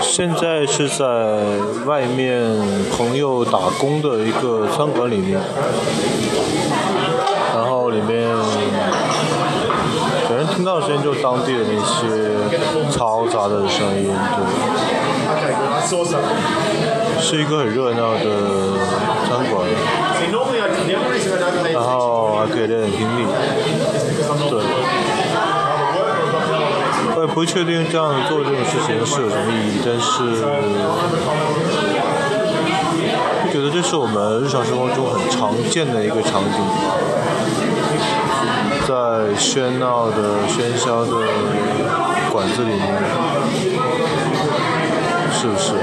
现在是在外面朋友打工的一个餐馆里面，然后里面，反正听到的声音就是当地的那些嘈杂的声音，对，是一个很热闹的餐馆，然后还可以练练听力，对。不确定这样做这种事情是有什么意义，但是觉得这是我们日常生活中很常见的一个场景，在喧闹的、喧嚣的馆子里面，是不是？